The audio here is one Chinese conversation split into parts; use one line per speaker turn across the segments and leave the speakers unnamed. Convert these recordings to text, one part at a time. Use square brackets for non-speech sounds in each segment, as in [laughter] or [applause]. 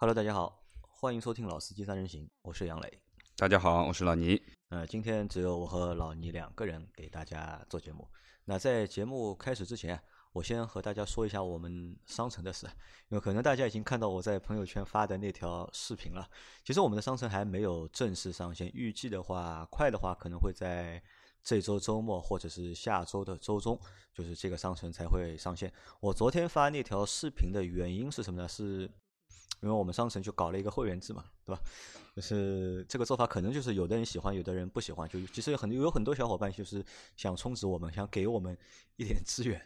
Hello，大家好，欢迎收听《老司机三人行》，我是杨磊。
大家好，我是老倪。
呃，今天只有我和老倪两个人给大家做节目。那在节目开始之前，我先和大家说一下我们商城的事，因为可能大家已经看到我在朋友圈发的那条视频了。其实我们的商城还没有正式上线，预计的话，快的话可能会在这周周末或者是下周的周中，就是这个商城才会上线。我昨天发那条视频的原因是什么呢？是因为我们商城就搞了一个会员制嘛，对吧？就是这个做法可能就是有的人喜欢，有的人不喜欢。就其实很有很多小伙伴就是想充值我们，想给我们一点资源。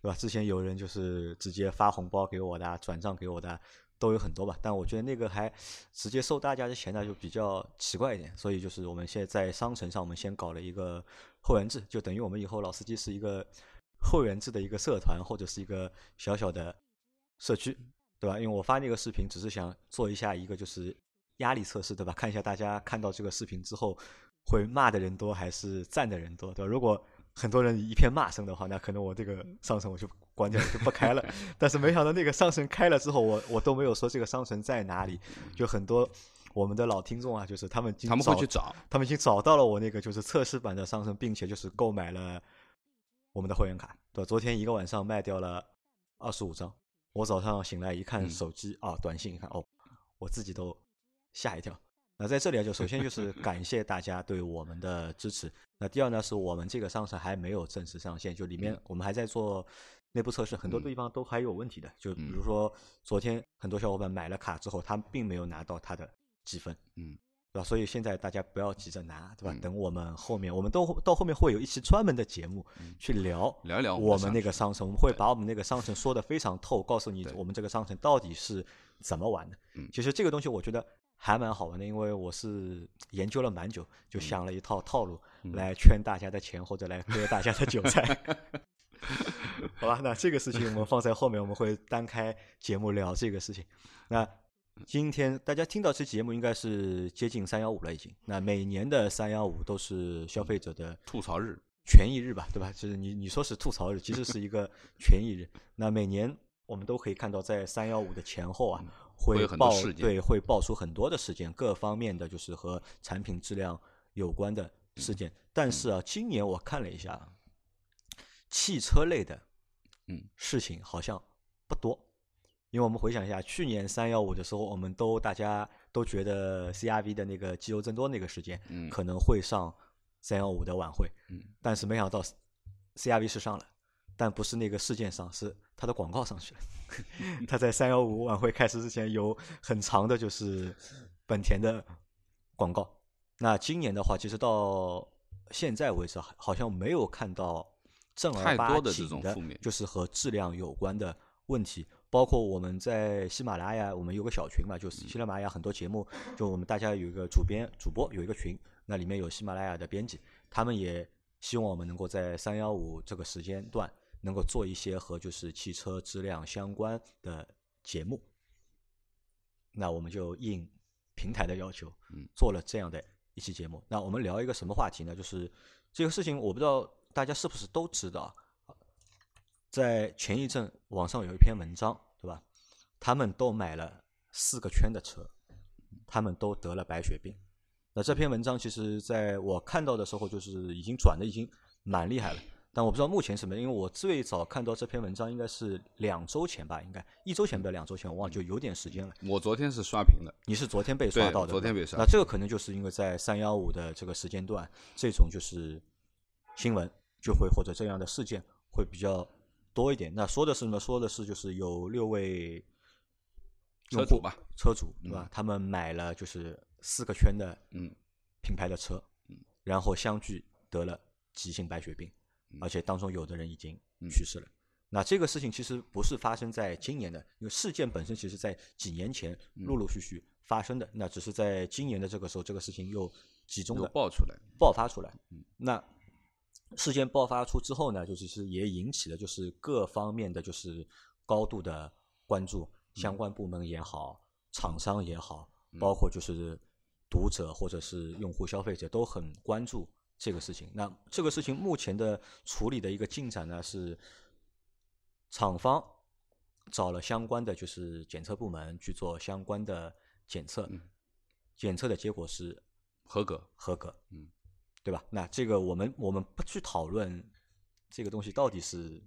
对吧？之前有人就是直接发红包给我的，转账给我的，都有很多吧。但我觉得那个还直接收大家的钱呢，就比较奇怪一点。所以就是我们现在在商城上，我们先搞了一个会员制，就等于我们以后老司机是一个会员制的一个社团或者是一个小小的社区，对吧？因为我发那个视频只是想做一下一个就是压力测试，对吧？看一下大家看到这个视频之后会骂的人多还是赞的人多，对吧？如果很多人一片骂声的话，那可能我这个商城我就关掉了，就不开了。但是没想到那个商城开了之后，我我都没有说这个商城在哪里，就很多我们的老听众啊，就是他们
他们会去找，
他们已经找到了我那个就是测试版的商城，并且就是购买了我们的会员卡。对，昨天一个晚上卖掉了二十五张。我早上醒来一看手机啊，短信一看哦，我自己都吓一跳。那在这里啊，就首先就是 [laughs] 感谢大家对我们的支持。那第二呢，是我们这个商城还没有正式上线，就里面我们还在做内部测试，很多地方都还有问题的。就比如说昨天很多小伙伴买了卡之后，他并没有拿到他的积分，
嗯，
对吧？所以现在大家不要急着拿，对吧？等我们后面，我们都到后面会有一期专门的节目去聊
聊聊
我们那个商城，我们会把我们那个商城说的非常透，告诉你我们这个商城到底是怎么玩的。
嗯，
其实这个东西我觉得。还蛮好玩的，因为我是研究了蛮久，就想了一套套路来圈大家的钱或者来割大家的韭菜。[laughs] 好吧，那这个事情我们放在后面，我们会单开节目聊这个事情。那今天大家听到这期节目应该是接近三幺五了，已经。那每年的三幺五都是消费者的
吐槽日、
权益日吧，对吧？就是你你说是吐槽日，其实是一个权益日。那每年我们都可以看到，在三幺五的前后啊。会爆对，会爆出很多的事件，各方面的就是和产品质量有关的事件。但是啊，今年我看了一下，汽车类的
嗯
事情好像不多。因为我们回想一下，去年三幺五的时候，我们都大家都觉得 CRV 的那个机油增多那个事件可能会上三幺五的晚会，
嗯，
但是没想到 CRV 是上了。但不是那个事件上，是它的广告上去了。[laughs] 它在三幺五晚会开始之前有很长的，就是本田的广告。那今年的话，其实到现在为止，好像没有看到正儿八经的，就是和质量有关的问题。包括我们在喜马拉雅，我们有个小群嘛，就是喜马拉雅很多节目，就我们大家有一个主编、主播有一个群，那里面有喜马拉雅的编辑，他们也希望我们能够在三幺五这个时间段。能够做一些和就是汽车质量相关的节目，那我们就应平台的要求，做了这样的一期节目。那我们聊一个什么话题呢？就是这个事情，我不知道大家是不是都知道，在前一阵网上有一篇文章，对吧？他们都买了四个圈的车，他们都得了白血病。那这篇文章其实在我看到的时候，就是已经转的已经蛮厉害了。但我不知道目前什么，因为我最早看到这篇文章应该是两周前吧，应该一周前不两周前，我忘了，就有点时间了。
我昨天是刷屏的，
你是昨天被刷到的，
昨天被刷。
那这个可能就是因为在三幺五的这个时间段，这种就是新闻就会或者这样的事件会比较多一点。那说的是什么？说的是就是有六位
车主吧，
车主对吧？他们买了就是四个圈的
嗯
品牌的车，
嗯，
然后相继得了急性白血病。而且当中有的人已经去世了。那这个事情其实不是发生在今年的，因为事件本身其实在几年前陆陆续续发生的。那只是在今年的这个时候，这个事情又集中的
爆出来、
爆发出来。那事件爆发出之后呢，就其实也引起了就是各方面的就是高度的关注，相关部门也好，厂商也好，包括就是读者或者是用户、消费者都很关注。这个事情，那这个事情目前的处理的一个进展呢是，厂方找了相关的就是检测部门去做相关的检测，
嗯。
检测的结果是
合格，
合格，
嗯，
对吧？那这个我们我们不去讨论这个东西到底是，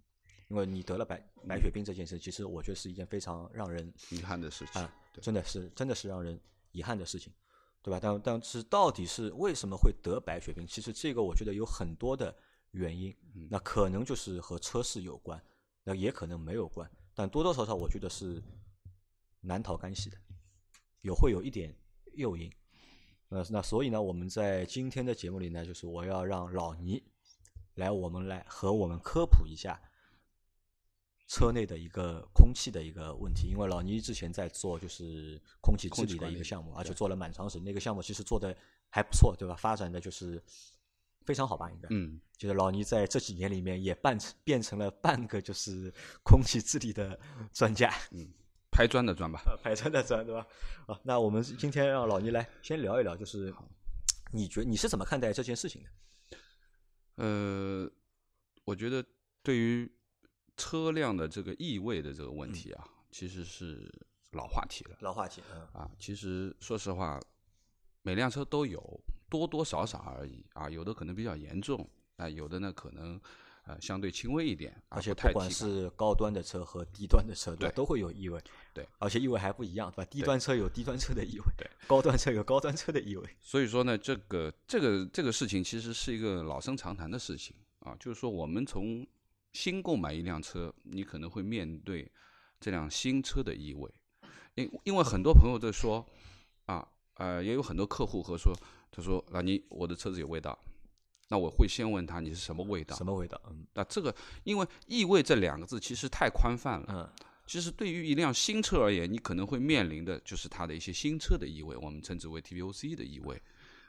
因为你得了白白血病这件事，其实我觉得是一件非常让人
遗憾的事情。
啊，
对
真的是真的是让人遗憾的事情，对吧？但但是到底是为什么会得白血病？其实这个我觉得有很多的原因，
嗯
那可能就是和车市有关，那也可能没有关，但多多少少我觉得是难逃干系的，有会有一点诱因。那那所以呢，我们在今天的节目里呢，就是我要让老倪来我们来和我们科普一下车内的一个空气的一个问题，因为老倪之前在做就是空气治理的一个项目，而且做了蛮长时间，那个项目其实做的还不错，对吧？发展的就是非常好吧，应该。
嗯，
就是老倪在这几年里面也半成变成了半个就是空气治理的专家，
拍砖的砖吧。
啊，排山的砖，对吧？[laughs] 好，那我们今天让老倪来先聊一聊，就是你觉你是怎么看待这件事情的？
呃，我觉得对于车辆的这个异味的这个问题啊，其实是老话题了
老话题，嗯
啊。其实说实话，每辆车都有，多多少少而已啊。有的可能比较严重，啊，有的呢可能呃相对轻微一点，啊
而且
不
管是高端的车和低端的车，对吧？都会有异味，
对，
而且异味还不一样，对吧？低端车有低端车的异味，
对，
高端车有高端车的异味，
所以说呢，这个这个这个事情其实是一个老生常谈的事情啊，就是说我们从新购买一辆车，你可能会面对这辆新车的异味，因因为很多朋友在说啊，呃，也有很多客户和说，他说啊，你我的车子有味道，那我会先问他你是什么味道
什，么味道？嗯
那这个因为异味这两个字其实太宽泛了，
嗯，
其实对于一辆新车而言，你可能会面临的就是它的一些新车的异味，我们称之为 TVOC 的异味，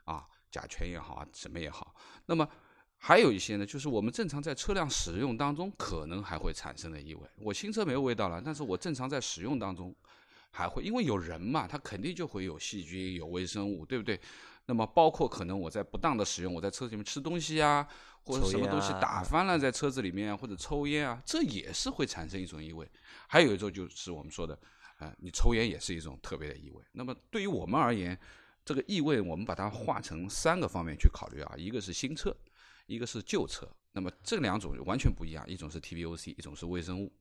啊，甲醛也好啊，什么也好。那么还有一些呢，就是我们正常在车辆使用当中可能还会产生的异味。我新车没有味道了，但是我正常在使用当中还会，因为有人嘛，他肯定就会有细菌、有微生物，对不对？那么包括可能我在不当的使用，我在车子里面吃东西啊，或者什么东西
啊
打翻了在车子里面啊，或者抽烟啊，这也是会产生一种异味。还有一种就是我们说的，呃，你抽烟也是一种特别的异味。那么对于我们而言，这个异味我们把它划成三个方面去考虑啊，一个是新车，一个是旧车。那么这两种完全不一样，一种是 TVOC，一种是微生物。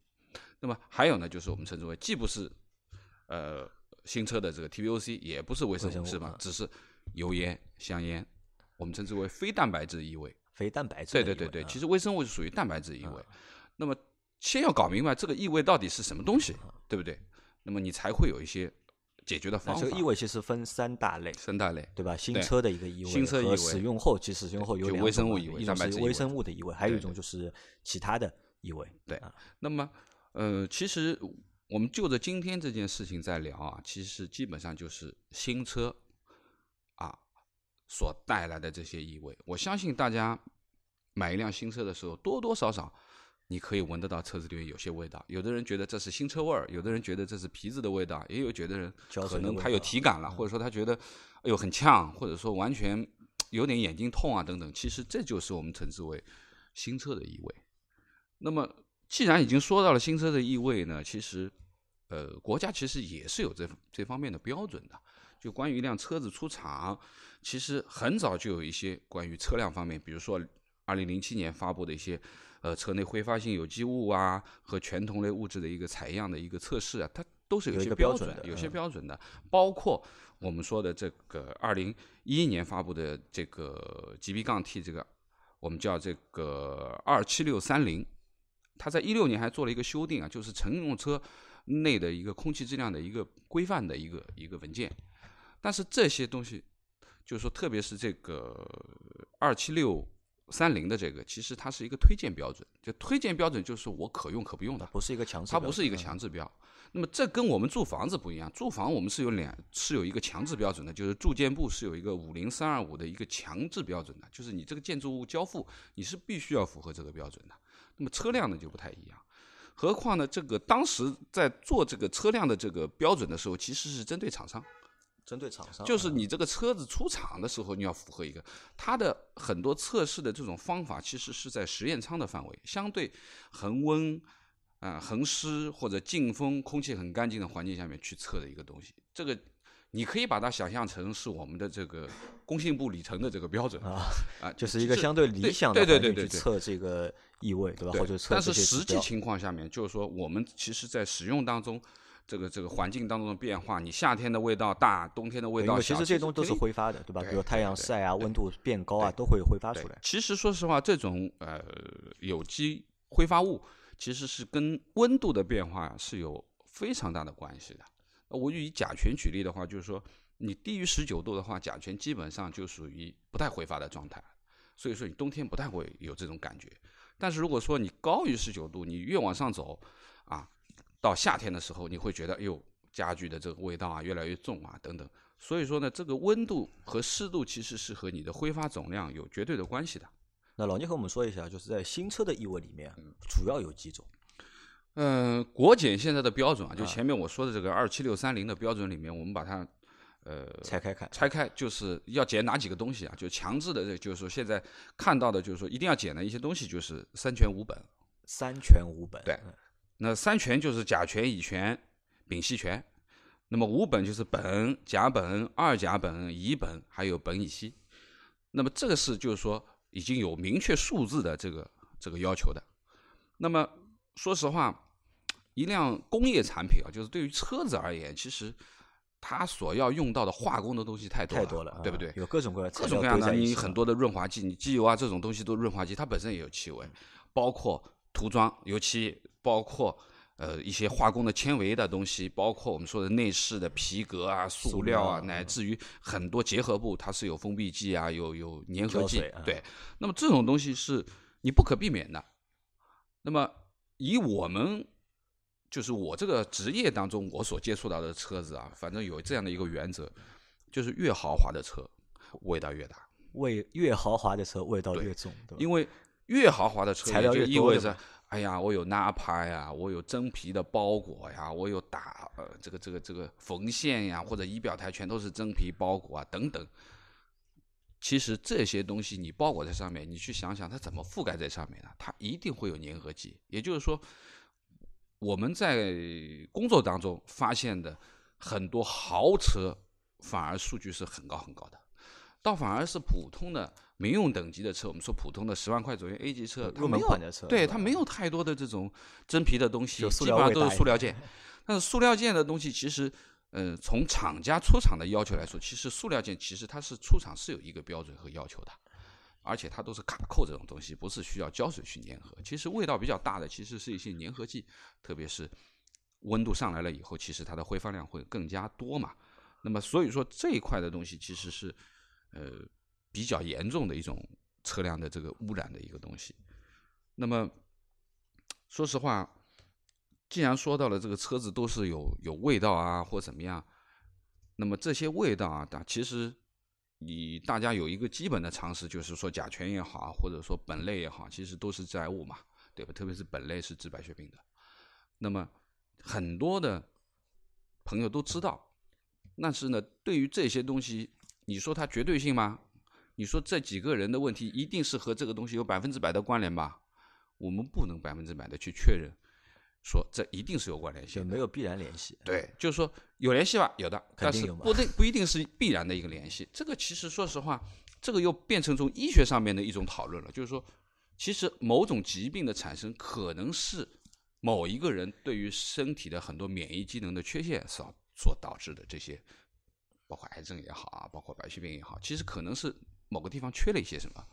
那么还有呢，就是我们称之为既不是呃新车的这个 TVOC，也不是微生物，是吧
嗯？
只是油烟、香烟，我们称之为非蛋白质异味。
非蛋白质
对对对对，其实微生物是属于蛋白质异味。那么先要搞明白这个异味到底是什么东西，对不对？那么你才会有一些解决的方法。
这个异味其实分三大类，
三大类，
对吧？新车的一个异味，
新车异味
和使用后，其实使用后有两种
微生物异味
一种是微
蛋白质异味
生物的异味，还有一种就是其他的异味。
对
啊
那么，呃，其实我们就着今天这件事情在聊啊，其实基本上就是新车啊所带来的这些异味。我相信大家买一辆新车的时候，多多少少你可以闻得到车子里面有些味道。有的人觉得这是新车味儿，有的人觉得这是皮子的味道，也有觉得人可能他有体感了，或者说他觉得哎呦很呛，或者说完全有点眼睛痛啊等等。其实这就是我们称之为新车的异味。那么，既然已经说到了新车的异味呢，其实，呃，国家其实也是有这这方面的标准的。就关于一辆车子出厂，其实很早就有一些关于车辆方面，比如说二零零七年发布的一些，呃，车内挥发性有机物啊和全同类物质的一个采样的一个测试啊，它都是
有一个
标准
的
有些
嗯
标准的，包括我们说的这个二零一一年发布的这个 GB 杠 T 这个，我们叫这个二七六三零。它在一六年还做了一个修订啊，就是乘用车内的一个空气质量的一个规范的一个一个文件。但是这些东西，就是说，特别是这个二七六三零的这个，其实它是一个推荐标准，就推荐标准就是我可用可不用的，
不是一个强制，
它不是一个
嗯
强制标。那么这跟我们住房子不一样，住房我们是有两是有一个强制标准的，就是住建部是有一个五零三二五的一个强制标准的，就是你这个建筑物交付你是必须要符合这个标准的。那么车辆呢就不太一样，何况呢这个当时在做这个车辆的这个标准的时候，其实是针对厂商，
针对厂商，
就是
嗯
你这个车子出厂的时候，你要符合一个它的很多测试的这种方法，其实是在实验舱的范围，相对恒温啊、恒湿或者进风、空气很干净的环境下面去测的一个东西。这个你可以把它想象成是我们的这个工信部里程的这个标准
啊
啊，
就是一个相对理想的
对对
环境
对
测这个异味，对吧？或者测
但是实际情况下面，就是说我们其实在使用当中，这个这个环境当中的变化，你夏天的味道大，冬天的味道小其，
实这些东西都是挥发的，对吧？比如太阳晒啊、温度变高啊，都会挥发出来。
其实说实话，这种呃有机挥发物其实是跟温度的变化是有非常大的关系的。我就以甲醛举例的话，就是说你低于十九度的话，甲醛基本上就属于不太挥发的状态，所以说你冬天不太会有这种感觉。但是如果说你高于十九度，你越往上走啊，到夏天的时候，你会觉得哎呦家具的这个味道啊越来越重啊等等。所以说呢，这个温度和湿度其实是和你的挥发总量有绝对的关系的。
那老聂和我们说一下，就是在新车的异味里面主要有几种？
嗯，国检现在的标准啊，就
啊
前面我说的这个二七六三零的标准里面，我们把它呃
拆开看。
拆开，就是要检哪几个东西啊？就强制的，这就是说现在看到的，就是说一定要检的一些东西，就是三全五本。
三全五本。
对
嗯
那三全就是甲醛、乙醛、丙烯醛，那么五苯就是苯、甲苯、二甲苯、乙苯，还有苯乙烯。那么这个是就是说已经有明确数字的这个这个要求的。那么说实话，一辆工业产品啊，就是对于车子而言，其实它所要用到的化工的东西太多
太多了，
对不对？
啊有各种各样的
各种各样的，你很
多
多的润滑剂，你机油啊这种东西都润滑剂，它本身也有气味，包括涂装、油漆，包括呃一些化工的纤维的东西，包括我们说的内饰的皮革啊、塑
塑
料啊，
料
乃至于很多结合部，它是有封闭剂啊，有有粘合剂
啊，
对。那么这种东西是你不可避免的。那么以我们就是我这个职业当中我所接触到的车子啊，反正有这样的一个原则，就是越豪华的车味道越大。
味越豪华的车味道越重，对？
因为越豪华的车
材料
也就意味着哎呀，我有纳帕呀，我有真皮的包裹呀，我有打呃这个这个这个缝线呀，或者仪表台全都是真皮包裹啊等等。其实这些东西你包裹在上面，你去想想它怎么覆盖在上面呢？它一定会有粘合剂。也就是说，我们在工作当中发现的很多豪车，反而数据是很高很高的。倒反而是普通的民用等级的车，我们说普通的十万块左右 A 级车，它没有对它没有太多的这种真皮的东西，基本上都是塑料件。[laughs] 但是塑料件的东西，其实，呃，从厂家出厂的要求来说，其实塑料件其实它是出厂是有一个标准和要求的，而且它都是卡扣这种东西，不是需要胶水去粘合。其实味道比较大的，其实是一些粘合剂，特别是温度上来了以后，其实它的挥发量会更加多嘛。那么所以说这一块的东西其实是呃比较严重的一种车辆的这个污染的一个东西。那么说实话，既然说到了这个车子都是有有味道啊或怎么样，那么这些味道啊，它其实你大家有一个基本的常识，就是说甲醛也好，或者说苯类也好，其实都是致癌物嘛，对吧？特别是苯类是治白血病的。那么很多的朋友都知道，但是呢，对于这些东西，你说它绝对性吗？你说这几个人的问题一定是和这个东西有百分之百的关联吧？我们不能百分之百的去确认，说这一定是有关联性
没有必然联系。
对，就是说有联系吧，有的，但是不定不一定是必然的一个联系。这个其实说实话，这个又变成从医学上面的一种讨论了，就是说，其实某种疾病的产生可能是某一个人对于身体的很多免疫机能的缺陷所所导致的这些，包括癌症也好啊，包括白血病也好，其实可能是某个地方缺了一些什么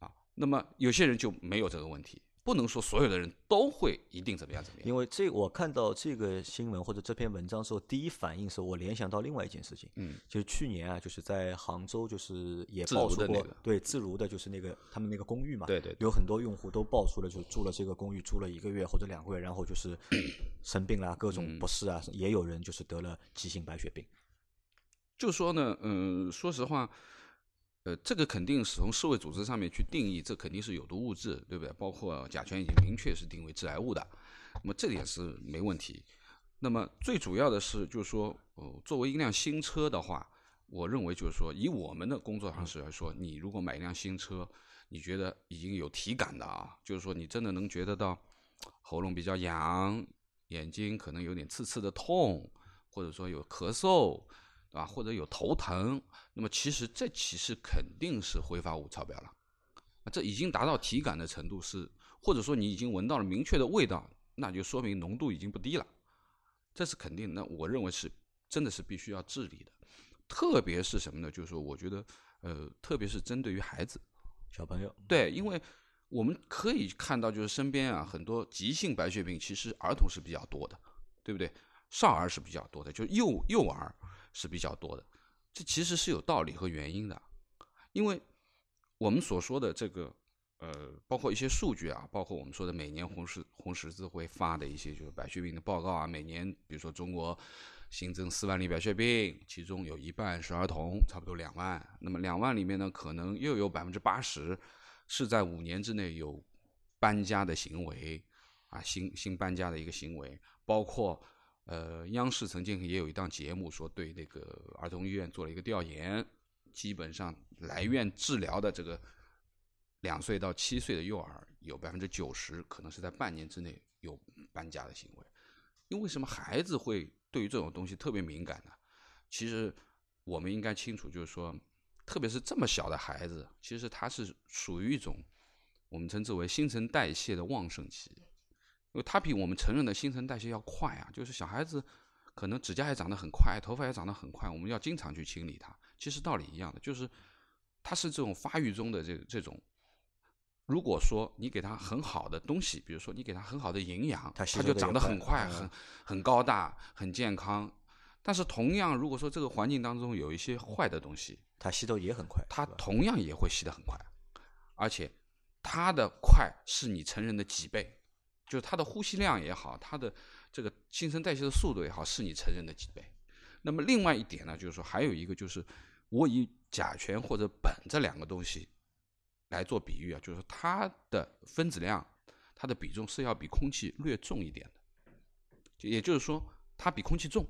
啊。那么有些人就没有这个问题，不能说所有的人都会一定怎么样怎么样。
因为这我看到这个新闻或者这篇文章之后，第一反应是我联想到另外一件事情，
嗯，
就是去年啊，就是在杭州，就是也爆出过，对自如的，就是那个他们那个公寓嘛，
对对对
有很多用户都爆出了，就住了这个公寓住了一个月或者两个月，然后就是 [clears throat] 生病啦，各
嗯
种不适啊，也有人就是得了急性白血病。
就说呢，嗯、说实话，呃，这个肯定是从世卫组织上面去定义，这肯定是有毒物质，对不对？包括甲醛已经明确是定为致癌物的，那么这点是没问题。那么最主要的是，就是说，呃，作为一辆新车的话，我认为就是说，以我们的工作方式来说，你如果买一辆新车，你觉得已经有体感的啊，就是说你真的能觉得到喉咙比较痒，眼睛可能有点刺刺的痛，或者说有咳嗽，啊，或者有头疼，那么其实这其实肯定是挥发物超标了，这已经达到体感的程度是，或者说你已经闻到了明确的味道，那就说明浓度已经不低了，这是肯定。那我认为是真的是必须要治理的，特别是什么呢？就是说，我觉得，呃，特别是针对于孩子。
小朋友，
对，因为我们可以看到，就是身边啊很多急性白血病，其实儿童是比较多的，对不对？少儿是比较多的，就幼幼儿是比较多的，这其实是有道理和原因的。因为我们所说的这个，呃，包括一些数据啊，包括我们说的每年红十红十字会发的一些就是白血病的报告啊，每年比如说中国新增四万例白血病，其中有一半是儿童，差不多两万。那么两万里面呢，可能又有百分之八十是在五年之内有搬家的行为啊，新新搬家的一个行为，包括呃，央视曾经也有一档节目说对那个儿童医院做了一个调研，基本上来院治疗的这个两岁到七岁的幼儿，有百分之九十可能是在半年之内有搬家的行为。因为什么孩子会对于这种东西特别敏感呢？其实我们应该清楚，就是说，特别是这么小的孩子，其实他是属于一种我们称之为新陈代谢的旺盛期，因为他比我们成人的新陈代谢要快啊。就是小孩子可能指甲也长得很快，头发也长得很快，我们要经常去清理它。其实道理一样的，就是它是这种发育中的这这种。如果说你给它很好的东西，比如说你给它很好的营养，它就长得很快，很很高大，很健康。但是同样，如果说这个环境当中有一些坏的东西，
它吸收也很快，
它同样也会吸得很快，而且它的快是你成人的几倍，就是它的呼吸量也好，它的这个新陈代谢的速度也好，是你成人的几倍。那么另外一点呢，就是说还有一个就是，我以甲醛或者苯这两个东西。来做比喻啊，就是它的分子量，它的比重是要比空气略重一点的，也就是说，它比空气重。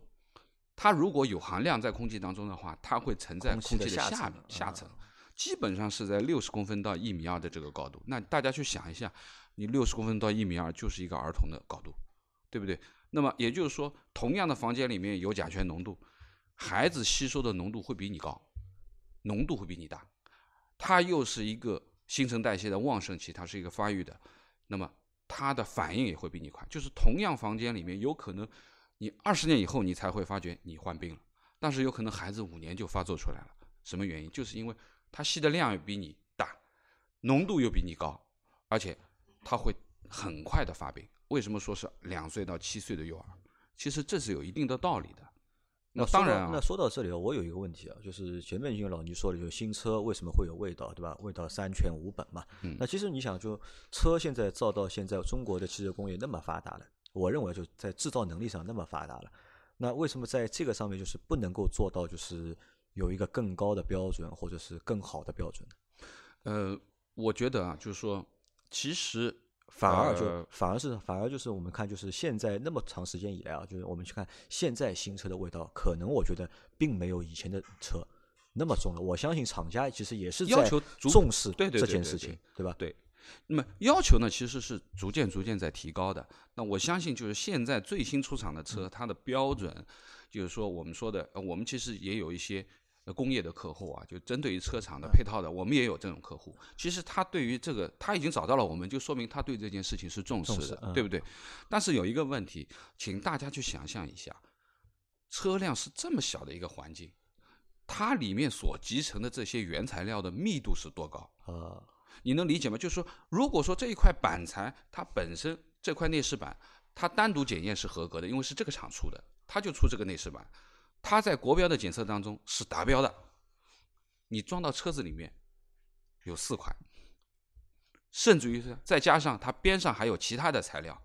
它如果有含量在空气当中的话，它会沉在空气的下面下层，基本上是在六十公分到一米二的这个高度。那大家去想一下，你六十公分到一米二就是一个儿童的高度，对不对？那么也就是说，同样的房间里面有甲醛浓度，孩子吸收的浓度会比你高，浓度会比你大。它又是一个新陈代谢的旺盛期，它是一个发育的，那么它的反应也会比你快。就是同样房间里面，有可能你二十年以后你才会发觉你患病了，但是有可能孩子五年就发作出来了。什么原因？就是因为他吸的量又比你大，浓度又比你高，而且他会很快的发病。为什么说是两岁到七岁的幼儿？其实这是有一定的道理的。那当然，
那说到这里，我有一个问题啊，就是前面已经老倪说了，就是新车为什么会有味道，对吧？味道三全五本嘛。
嗯。
那其实你想，就车现在造到现在，中国的汽车工业那么发达了，我认为就在制造能力上那么发达了，那为什么在这个上面就是不能够做到，就是有一个更高的标准或者是更好的标准呢？
呃，我觉得啊，就是说，其实。
反而就反而是反而就是我们看就是现在那么长时间以来啊，就是我们去看现在新车的味道，可能我觉得并没有以前的车那么重了。我相信厂家其实也是
要求
重视
这
件事情，
对
吧？
对。那么要求呢，其实是逐渐逐渐在提高的。那我相信就是现在最新出厂的车，它的标准就是说我们说的，我们其实也有一些。工业的客户啊，就针对于车厂的配套的，我们也有这种客户。其实他对于这个他已经找到了我们，就说明他对这件事情是重视的，对不对？但是有一个问题，请大家去想象一下，车辆是这么小的一个环境，它里面所集成的这些原材料的密度是多高
啊？
你能理解吗？就是说，如果说这一块板材它本身这块内饰板，它单独检验是合格的，因为是这个厂出的，它就出这个内饰板。它在国标的检测当中是达标的，你装到车子里面有四块，甚至于是再加上它边上还有其他的材料，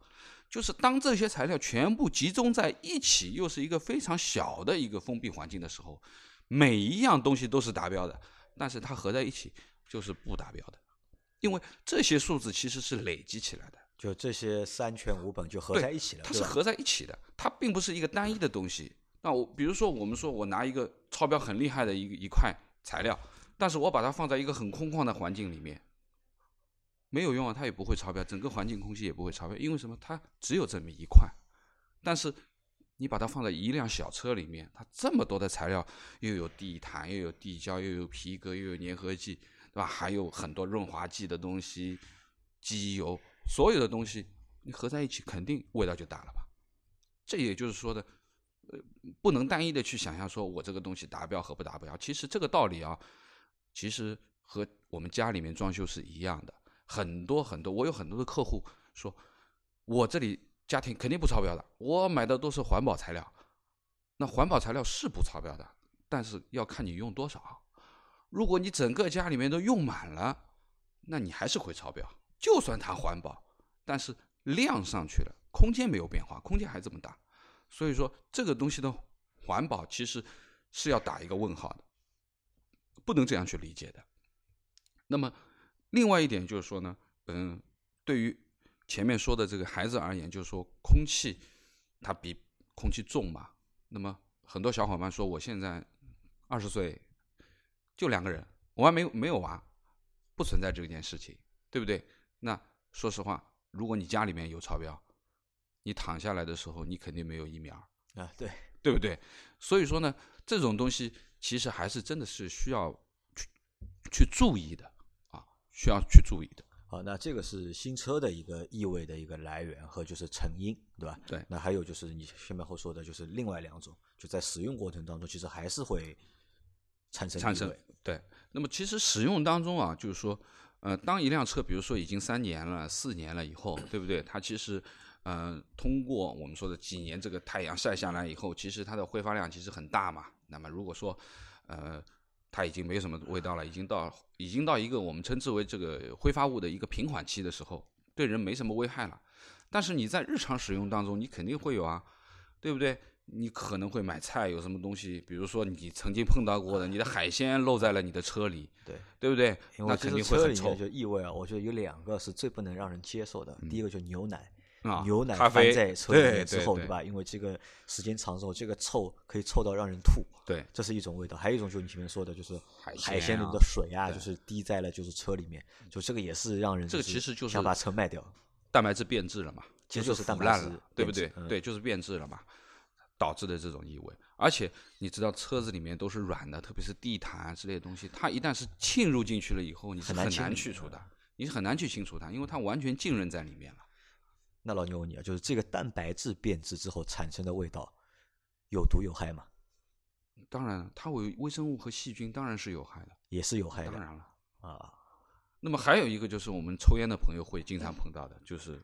就是当这些材料全部集中在一起，又是一个非常小的一个封闭环境的时候，每一样东西都是达标的，但是它合在一起就是不达标的，因为这些数字其实是累积起来的，
就这些三全五本就合在一起了，
它是合在一起的，它并不是一个单一的东西。那我比如说，我们说我拿一个超标很厉害的一一块材料，但是我把它放在一个很空旷的环境里面，没有用啊，它也不会超标，整个环境空气也不会超标，因为什么？它只有这么一块，但是你把它放在一辆小车里面，它这么多的材料，又有地毯，又有地胶，又有皮革，又有粘合剂，对吧？还有很多润滑剂的东西，机油，所有的东西你合在一起，肯定味道就大了吧？这也就是说的，呃，不能单一的去想象说我这个东西达标和不达标。其实这个道理啊，其实和我们家里面装修是一样的。很多很多，我有很多的客户说，我这里家庭肯定不超标的，我买的都是环保材料。那环保材料是不超标的，但是要看你用多少。如果你整个家里面都用满了，那你还是会超标。就算它环保，但是量上去了，空间没有变化，空间还这么大。所以说，这个东西的环保其实是要打一个问号的，不能这样去理解的。那么。另外一点就是说呢，嗯，对于前面说的这个孩子而言，就是说空气它比空气重嘛。那么很多小伙伴说，我现在二十岁，就两个人，我还没有没有娃，不存在这件事情，对不对？那说实话，如果你家里面有超标，你躺下来的时候，你肯定没有疫苗
啊，对
对不对？所以说呢，这种东西其实还是真的是需要去去注意的啊。需要去注意的。
好，那这个是新车的一个异味的一个来源和就是成因，对吧？
对。
那还有就是你前面后说的，就是另外两种，就在使用过程当中，其实还是会产生
产生。对。那么其实使用当中啊，就是说，呃，当一辆车，比如说已经三年了、四年了以后，对不对？它其实，呃，通过我们说的几年这个太阳晒下来以后，其实它的挥发量其实很大嘛。那么如果说，呃。它已经没什么味道了，已经到已经到一个我们称之为这个挥发物的一个平缓期的时候，对人没什么危害了。但是你在日常使用当中，你肯定会有啊，对不对？你可能会买菜有什么东西，比如说你曾经碰到过的，你的海鲜漏在了你的车里，[laughs]
对
对不对？那肯定会很臭。
就异味啊，我觉得有两个是最不能让人接受的，第一个就牛奶。
啊，
牛奶翻在车里面之后，
对
吧？因为这个时间长之后，这个臭可以臭到让人吐。
对，
这是一种味道。还有一种就是你前面说的，就是海
鲜
里的水啊，就是滴在了就是车里面，就这个也是让人
这个其实就是
想把车卖掉。
蛋白质变质了嘛？
其实就是
腐烂了，对不对？对，就是变质了嘛，导致的这种异味。而且你知道车子里面都是软的，特别是地毯之类的东西，它一旦是浸入进去了以后，你是很难去除的，你是很难去清除它，因为它完全浸润在里面了。
那老牛问你啊，就是这个蛋白质变质之后产生的味道有毒有害吗？
当然，它为微生物和细菌当然是有害的，
也是有害的。
当然了
啊。
那么还有一个就是我们抽烟的朋友会经常碰到的，就是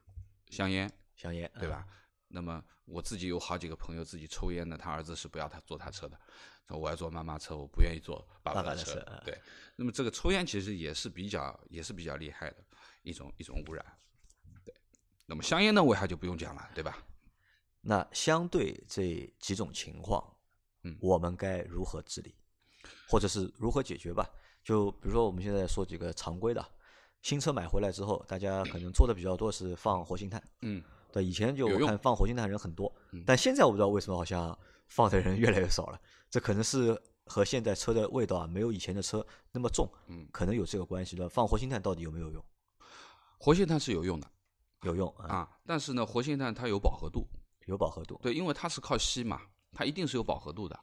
香烟，
香烟
对吧？那么我自己有好几个朋友自己抽烟的，他儿子是不要他坐他车的，说我要坐妈妈车，我不愿意坐爸爸的车。对。那么这个抽烟其实也是比较也是比较厉害的一种一种污染。那么香烟的危害就不用讲了，对吧？
那相对这几种情况，
嗯，
我们该如何治理，或者是如何解决吧？就比如说我们现在说几个常规的，新车买回来之后，大家可能做的比较多是放活性炭，
嗯，
对，以前就我看放活性炭人很多，但现在我不知道为什么好像放的人越来越少了，这可能是和现在车的味道啊没有以前的车那么重，
嗯，
可能有这个关系的。放活性炭到底有没有用？
活性炭是有用的。
有用
啊，但是呢，活性炭它有饱和度，
有饱和度。
对，因为它是靠吸嘛，它一定是有饱和度的。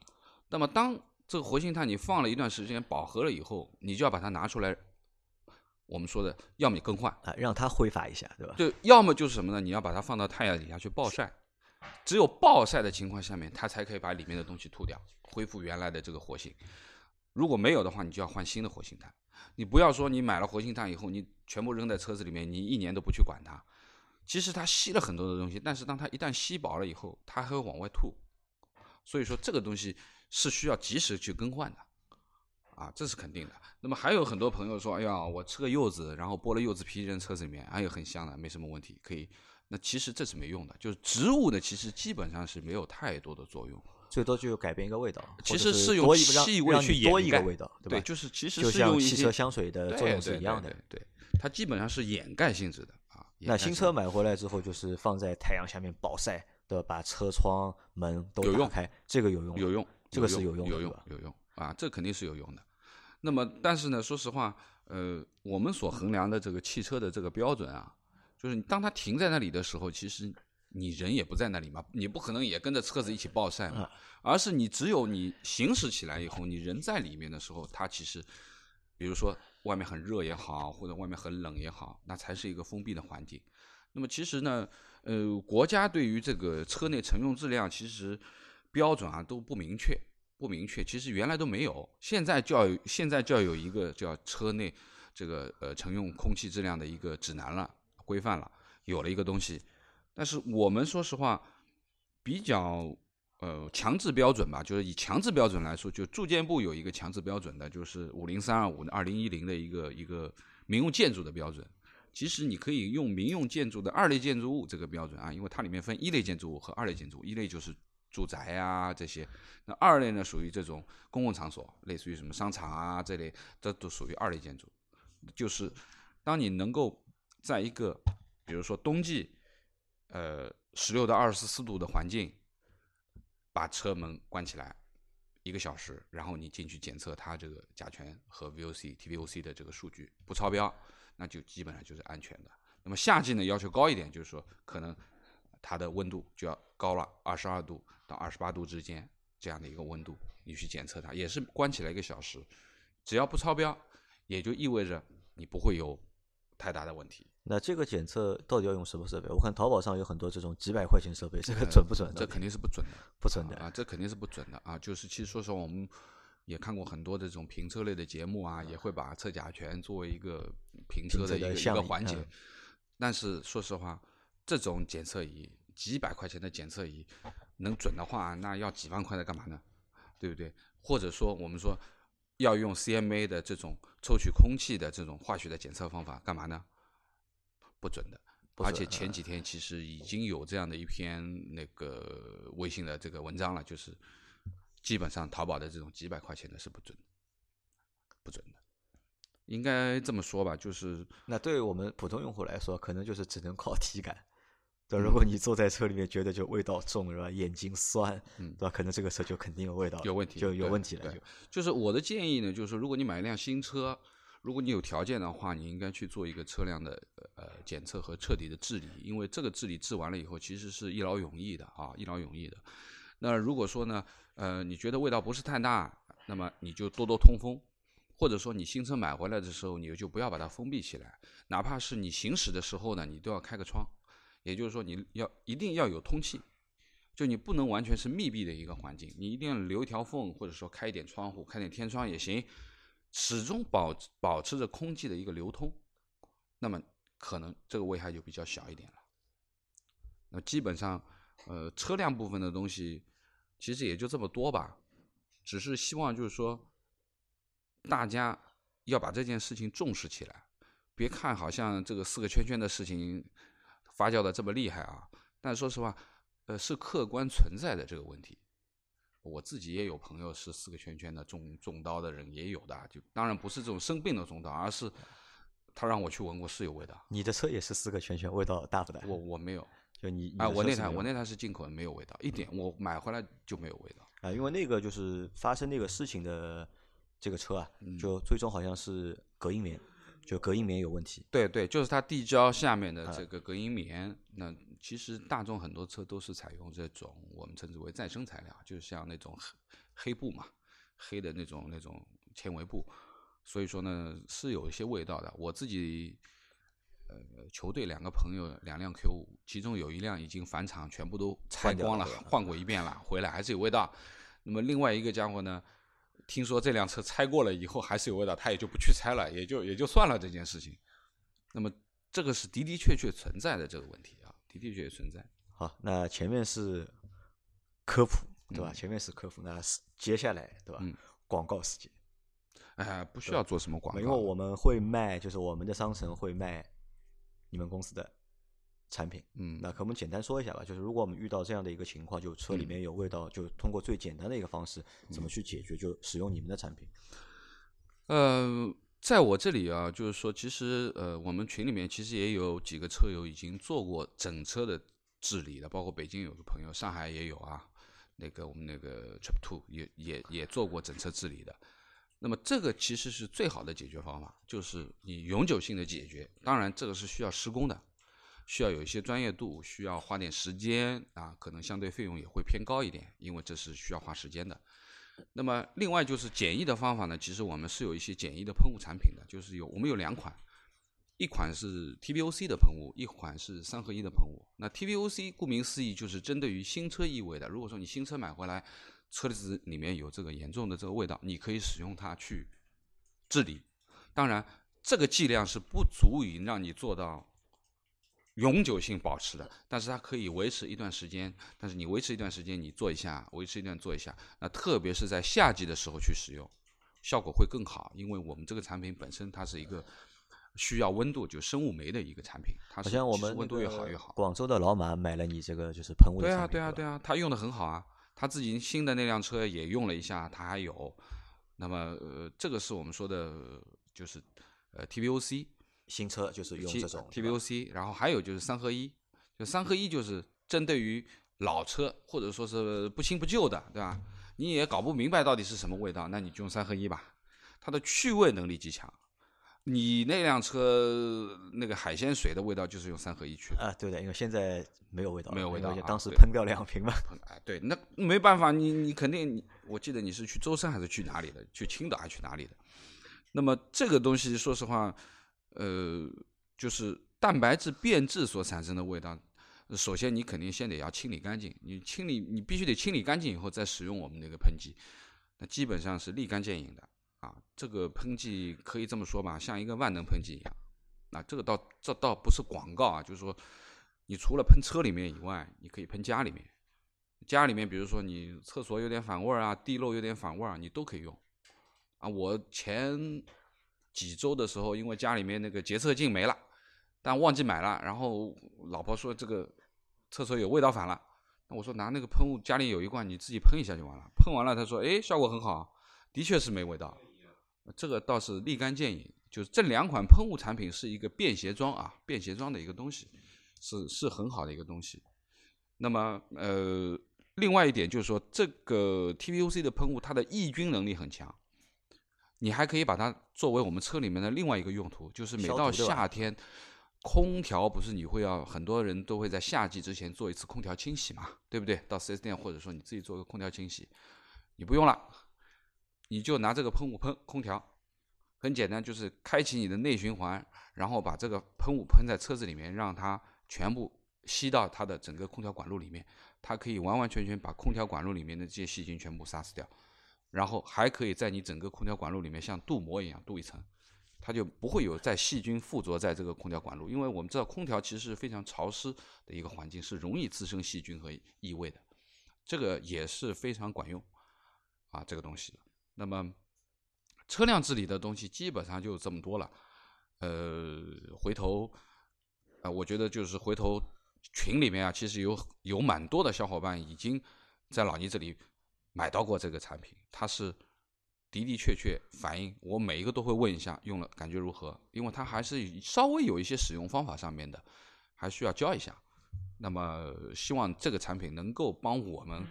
那么当这个活性炭你放了一段时间饱和了以后，你就要把它拿出来。我们说的，要么你更换
啊，让它挥发一下，对吧？
对，要么就是什么呢？你要把它放到太阳底下去暴晒，只有暴晒的情况下面，它才可以把里面的东西吐掉，恢复原来的这个活性。如果没有的话，你就要换新的活性炭。你不要说你买了活性炭以后，你全部扔在车子里面，你一年都不去管它。其实它吸了很多的东西，但是当它一旦吸饱了以后，它还会往外吐，所以说这个东西是需要及时去更换的，啊，这是肯定的。那么还有很多朋友说，哎呀，我吃个柚子，然后剥了柚子皮扔车子里面，哎呦，很香的，没什么问题，可以。那其实这是没用的，就是植物呢，其实基本上是没有太多的作用，
最多就改变一个味道，
其实
是
用气味去
多一个味道，
对，就是其实是用
汽车香水的作用是一样的，
对，它基本上是掩盖性质的。
那新车买回来之后，就是放在太阳下面暴晒的，把车窗门都打开，这个有用，
有用，
这个是有
用，有用，有用啊，这肯定是有用的。那么，但是呢，说实话，呃，我们所衡量的这个汽车的这个标准啊，就是你当它停在那里的时候，其实你人也不在那里嘛，你不可能也跟着车子一起暴晒嘛，而是你只有你行驶起来以后，你人在里面的时候，它其实，比如说外面很热也好，或者外面很冷也好，那才是一个封闭的环境。那么其实呢，呃，国家对于这个车内乘用质量其实标准啊都不明确。不明确，其实原来都没有，现在就要现在就要有一个叫车内这个呃乘用空气质量的一个指南了，规范了，有了一个东西。但是我们说实话，比较呃强制标准吧，就是以强制标准来说，就住建部有一个强制标准的，就是五零三二五二零一零的一个一个民用建筑的标准。其实你可以用民用建筑的二类建筑物这个标准啊，因为它里面分一类建筑物和二类建筑物，一类就是。住宅啊，这些，那二类呢，属于这种公共场所，类似于什么商场啊这类，这都属于二类建筑。就是当你能够在一个，比如说冬季，呃，十六到二十四度的环境，把车门关起来一个小时，然后你进去检测它这个甲醛和 VOC、TVOC 的这个数据不超标，那就基本上就是安全的。那么夏季呢，要求高一点，就是说可能它的温度就要高了二十二度。到二十八度之间这样的一个温度，你去检测它也是关起来一个小时，只要不超标，也就意味着你不会有太大的问题。
那这个检测到底要用什么设备？我看淘宝上有很多这种几百块钱设备，这个准不准？
这肯定是不准的，[laughs]
不准的
啊！这肯定是不准的啊！就是其实说实话，我们也看过很多这种评测类的节目啊，也会把测甲醛作为一个评测的一个一个环节。但是说实话，这种检测仪几百块钱的检测仪。能准的话，那要几万块的干嘛呢？对不对？或者说，我们说要用 CMA 的这种抽取空气的这种化学的检测方法干嘛呢？不准的。而且前几天其实已经有这样的一篇那个微信的这个文章了，就是基本上淘宝的这种几百块钱的是不准，不准的。应该这么说吧，就是
那对于我们普通用户来说，可能就是只能靠体感。对，如果你坐在车里面觉得就味道重是吧？眼睛酸，对吧？可能这个车就肯定有味道，
有问题，
就有问题了。
就就是我的建议呢，就是如果你买一辆新车，如果你有条件的话，你应该去做一个车辆的呃检测和彻底的治理，因为这个治理治完了以后，其实是一劳永逸的啊，一劳永逸的。那如果说呢，呃，你觉得味道不是太大，那么你就多多通风，或者说你新车买回来的时候，你就不要把它封闭起来，哪怕是你行驶的时候呢，你都要开个窗。也就是说，你要一定要有通气，就你不能完全是密闭的一个环境，你一定要留一条缝，或者说开一点窗户，开点天窗也行，始终保保持着空气的一个流通，那么可能这个危害就比较小一点了。那基本上，呃，车辆部分的东西其实也就这么多吧，只是希望就是说，大家要把这件事情重视起来，别看好像这个四个圈圈的事情。发酵的这么厉害啊！但说实话，呃，是客观存在的这个问题。我自己也有朋友是四个圈圈的中中刀的人，也有的。就当然不是这种生病的中刀，而是他让我去闻过是有味道。
你的车也是四个圈圈，味道大不大？
我我没有，
就你
啊，我那台我那台是进口的，没有味道，一点。我买回来就没有味道
啊，因为那个就是发生那个事情的这个车啊，就最终好像是隔音棉。就隔音棉有问题，
对对，就是它地胶下面的这个隔音棉。那其实大众很多车都是采用这种我们称之为再生材料，就像那种黑黑布嘛，黑的那种那种纤维布。所以说呢，是有一些味道的。我自己呃，球队两个朋友两辆 Q 五，其中有一辆已经返厂，全部都拆光了，换过一遍了，回来还是有味道。那么另外一个家伙呢？听说这辆车拆过了以后还是有味道，他也就不去拆了，也就也就算了这件事情。那么这个是的的确确存在的这个问题啊，的的确确存在。
好，那前面是科普，对吧？前面是科普，那是接下来对吧？广告时间。
哎，不需要做什么广告，
因为我们会卖，就是我们的商城会卖你们公司的。产品，
嗯，
那可我们简单说一下吧，就是如果我们遇到这样的一个情况，就车里面有味道，就通过最简单的一个方式怎么去解决，就使用你们的产品。
呃，在我这里啊，就是说，其实呃，我们群里面其实也有几个车友已经做过整车的治理的，包括北京有个朋友，上海也有啊，那个我们那个 Trip Two 也也也做过整车治理的。那么这个其实是最好的解决方法，就是你永久性的解决。当然，这个是需要施工的，需要有一些专业度，需要花点时间啊，可能相对费用也会偏高一点，因为这是需要花时间的。那么另外就是简易的方法呢，其实我们是有一些简易的喷雾产品的，就是有我们有两款，一款是 TVOC 的喷雾，一款是三合一的喷雾。那 TVOC 顾名思义就是针对于新车异味的，如果说你新车买回来。车子里面有这个严重的这个味道，你可以使用它去治理。当然，这个剂量是不足以让你做到永久性保持的，但是它可以维持一段时间。但是你维持一段时间，你做一下，维持一段做一下，那特别是在夏季的时候去使用，效果会更好。因为我们这个产品本身它是一个需要温度，就生物酶的一个产品，它
好像我们
温度越好越好。
广州的老马买了你这个就是喷雾的
对啊，对啊，对啊，他用的很好啊。他自己新的那辆车也用了一下，他还有，那么呃，这个是我们说的，就是呃 TVOC
新车就是用这种
TVOC，然后还有就是三合一，就三合一就是针对于老车或者说是不新不旧的，对吧？你也搞不明白到底是什么味道，那你就用三合一吧，它的去味能力极强。你那辆车那个海鲜水的味道就是用三合一去的
啊，对的，因为现在没有味道，
没有味道，
当时喷掉两瓶嘛。
啊，对，那没办法，你你肯定，我记得你是去舟山还是去哪里的？去青岛还是去哪里的？那么这个东西，说实话，呃，就是蛋白质变质所产生的味道。首先，你肯定先得要清理干净，你清理，你必须得清理干净以后再使用我们那个喷剂，那基本上是立竿见影的。啊，这个喷剂可以这么说吧，像一个万能喷剂一样。那这个倒这倒不是广告啊，就是说，你除了喷车里面以外，你可以喷家里面。家里面，比如说你厕所有点反味儿啊，地漏有点反味儿，你都可以用。啊，我前几周的时候，因为家里面那个洁厕净没了，但忘记买了，然后老婆说这个厕所有味道反了，那我说拿那个喷雾，家里有一罐，你自己喷一下就完了。喷完了，他说，哎，效果很好，的确是没味道。这个倒是立竿见影，就是这两款喷雾产品是一个便携装啊，便携装的一个东西，是是很好的一个东西。那么呃，另外一点就是说，这个 TVOC 的喷雾它的抑菌能力很强，你还可以把它作为我们车里面的另外一个用途，就是每到夏天，空调不是你会要很多人都会在夏季之前做一次空调清洗嘛，对不对？到 4S 店或者说你自己做个空调清洗，你不用了。你就拿这个喷雾喷空调，很简单，就是开启你的内循环，然后把这个喷雾喷在车子里面，让它全部吸到它的整个空调管路里面，它可以完完全全把空调管路里面的这些细菌全部杀死掉，然后还可以在你整个空调管路里面像镀膜一样镀一层，它就不会有在细菌附着在这个空调管路，因为我们知道空调其实是非常潮湿的一个环境，是容易滋生细菌和异味的，这个也是非常管用啊，这个东西。那么，车辆治理的东西基本上就这么多了。呃，回头啊，我觉得就是回头群里面啊，其实有有蛮多的小伙伴已经在老倪这里买到过这个产品，它是的的确确反映我每一个都会问一下用了感觉如何，因为它还是稍微有一些使用方法上面的，还需要教一下。那么希望这个产品能够帮我们，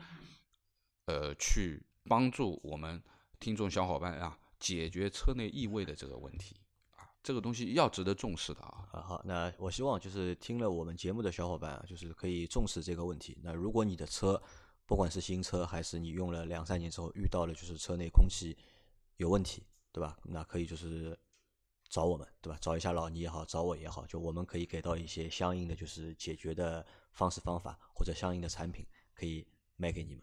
呃，去帮助我们。听众小伙伴啊，解决车内异味的这个问题啊，这个东西要值得重视的啊。
啊好，那我希望就是听了我们节目的小伙伴啊，就是可以重视这个问题。那如果你的车，不管是新车还是你用了两三年之后遇到了就是车内空气有问题，对吧？那可以就是找我们，对吧？找一下老倪也好，找我也好，就我们可以给到一些相应的就是解决的方式方法或者相应的产品，可以卖给你们。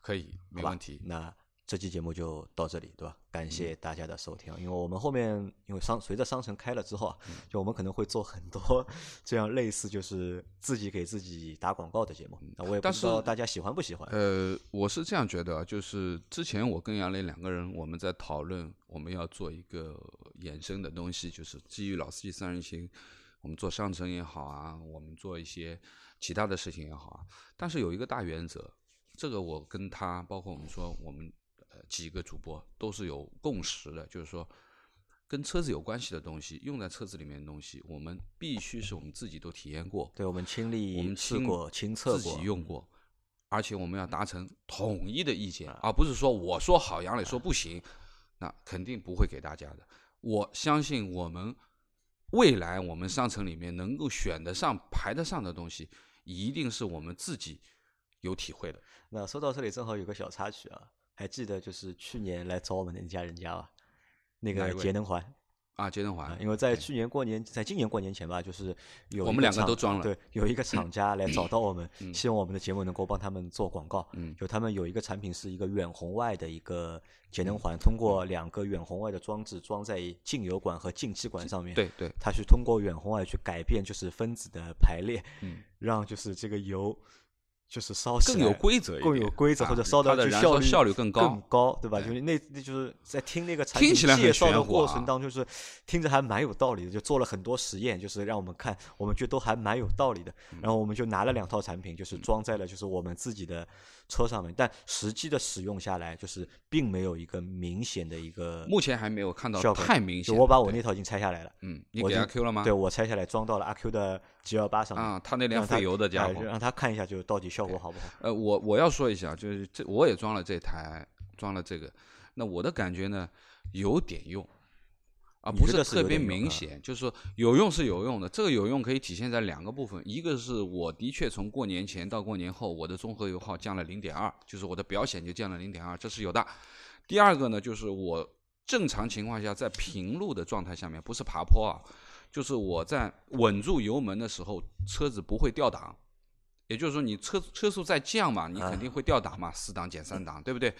可以，没问题。
那。这期节目就到这里，对吧？感谢大家的收听。因为我们后面因为商随着商城开了之后啊，就我们可能会做很多 [laughs] 这样类似就是自己给自己打广告的节目。那我也不知道大家喜欢不喜欢。
呃，我是这样觉得，就是之前我跟杨磊两个人我们在讨论，我们要做一个衍生的东西，就是基于老司机三人行，我们做商城也好啊，我们做一些其他的事情也好啊。但是有一个大原则，这个我跟他，包括我们说我们。几个主播都是有共识的，就是说，跟车子有关系的东西，用在车子里面的东西，我们必须是我们自己都体验过，
对我们亲历、
我们
试过、亲测过、
自己用过，而且我们要达成统一的意见，而不是说我说好，杨磊说不行，那肯定不会给大家的。我相信我们未来我们商城里面能够选得上、排得上的东西，一定是我们自己有体会的。
那说到这里，正好有个小插曲啊，还记得就是去年来找我们的那家人家吧？那个节能环。
啊，节能
啊
环，
因为在去年过年，在今年过年前吧，就是有
我们两个都装了
对，有一个厂 [clears throat] 家来找到我们，
嗯
希望我们的节目能够帮他们做广告。
嗯
就他们有一个产品是一个远红外的一个节
嗯
能环，通过两个远红外的装置装在进油管和进气管上面，
对对，
它去通过远红外去改变就是分子的排列，
嗯，
让就是这个油就是烧
更有规则
更有规则，
啊
或者烧
它的
效率
效率更高
更
高。
对吧？就是那那就是在听那个产品介绍的过程当中，就是听着还蛮有道理的，就做了很多实验，就是让我们看，我们觉得都还蛮有道理的。
嗯
然后我们就拿了两套产品，就是装在了就是我们自己的车上面，但实际的使用下来，就是并没有一个明显的一个
目前还没有看到
效果
太明显。
就我把我那套已经拆下来了，
嗯，你给
我已经
阿 Q 了吗？
对我拆下来装到了阿 Q 的 G 幺八上面。
啊，他那辆费油的家伙，
哎让他看一下，就到底效果好不好？
呃，我我要说一下，就是这我也装了这台，装了这个，那我的感觉呢，有点用，啊，不
是
特别明显，就是说有用是有用的。这个有用可以体现在两个部分，一个是我的确从过年前到过年后，我的综合油耗降了零点二，就是我的表显就降了零点二，这是有的。第二个呢，就是我正常情况下在平路的状态下面，不是爬坡啊，就是我在稳住油门的时候，车子不会掉档。也就是说，你车车速在降嘛，你肯定会掉档嘛，四档减三档，对不对？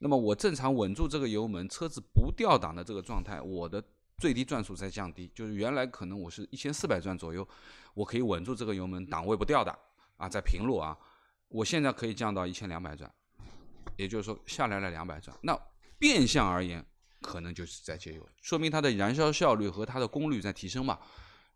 那么我正常稳住这个油门，车子不掉档的这个状态，我的最低转速在降低，就是原来可能我是一千四百转左右，我可以稳住这个油门，档位不掉的啊，在平路啊，我现在可以降到一千两百转，也就是说下来了两百转。那变相而言，可能就是在节油，说明它的燃烧效率和它的功率在提升嘛，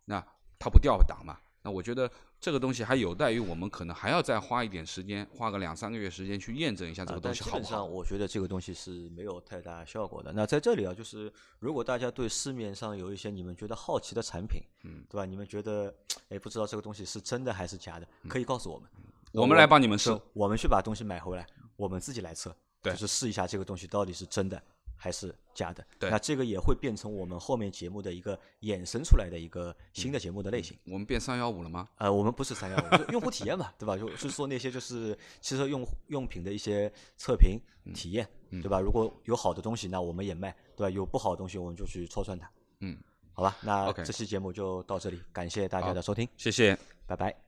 那它不掉档嘛。那我觉得这个东西还有待于我们可能还要再花一点时间，花个两三个月时间去验证一下这个东西好不好。
上我觉得这个东西是没有太大效果的。那在这里啊，就是如果大家对市面上有一些你们觉得好奇的产品，
嗯，
对吧？你们觉得哎不知道这个东西是真的还是假的，可以告诉我们，
我们来帮你们测
我们去把东西买回来，我们自己来测，
对
就是试一下这个东西到底是真的还是假的。
对
那这个也会变成我们后面节目的一个衍生出来的一个新的节目的类型。
我们变三幺五了吗？
呃，我们不是三幺五，就用户体验嘛，对吧？就就是说那些就是汽车用用品的一些测评体验，
嗯
对吧？如果有好的东西，那我们也卖，对吧？有不好的东西，我们就去戳穿它。
嗯，
好吧，那这期节目就到这里，感谢大家的收听，
谢谢。
拜拜。